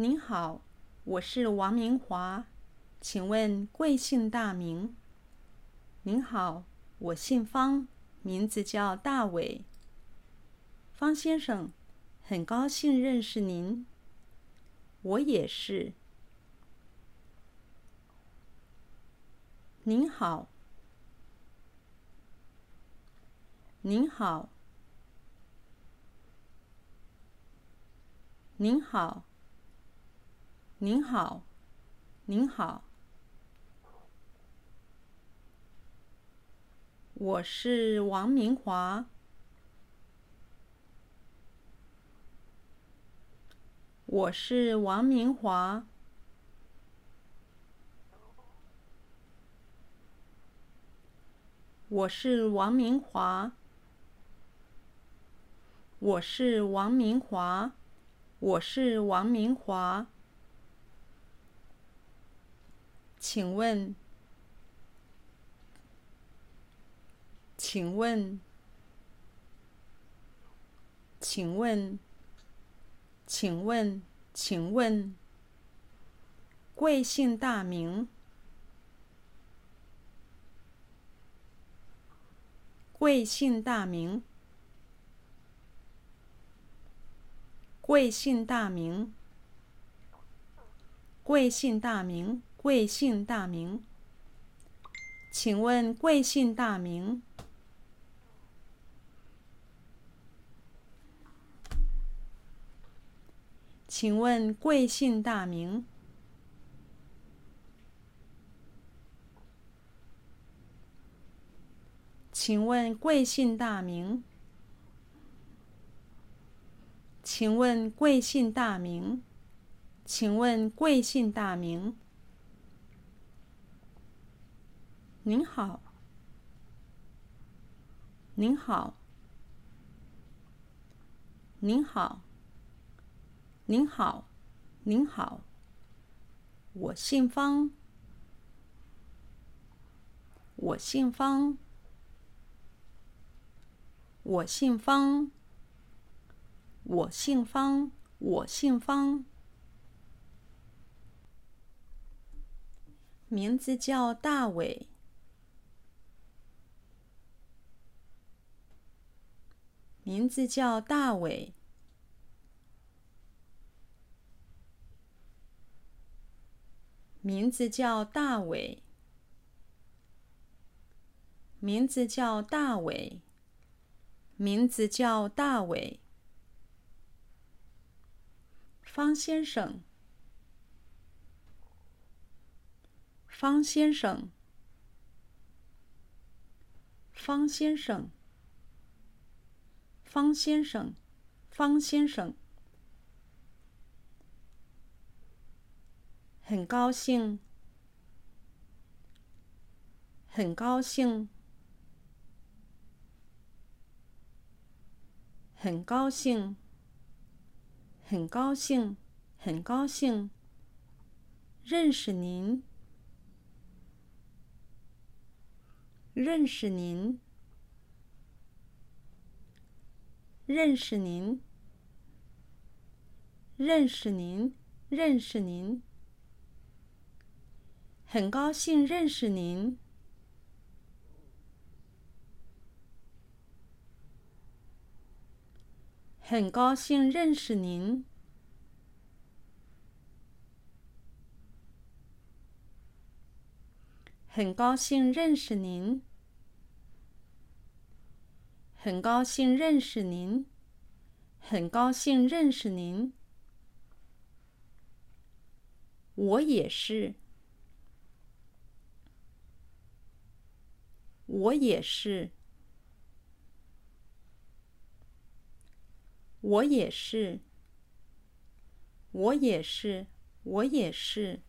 您好，我是王明华，请问贵姓大名？您好，我姓方，名字叫大伟。方先生，很高兴认识您。我也是。您好，您好，您好，您好，您好。我是王明华。我是王明华。我是王明华。我是王明华。我是王明华。请问，请问，请问，请问，请问，贵姓大名？贵姓大名？贵姓大名？贵姓大名？贵姓大名？请问贵姓大名？请问贵姓大名？请问贵姓大名？请问贵姓大名？请问贵姓大名？您好，您好，您好，您好，您好，我姓方，我姓方。我姓方，我姓方，我姓方，名字叫大伟，名字叫大伟，名字叫大伟，名字叫大伟。名字叫大伟，方先生，方先生，方先生，方先生，方先生，很高兴，很高兴。很高兴，很高兴，很高兴认识您，认识您，认识您，认识您，认识您，很高兴认识您。很高兴认识您。很高兴认识您。很高兴认识您。很高兴认识您。我也是。我也是。我也是，我也是，我也是。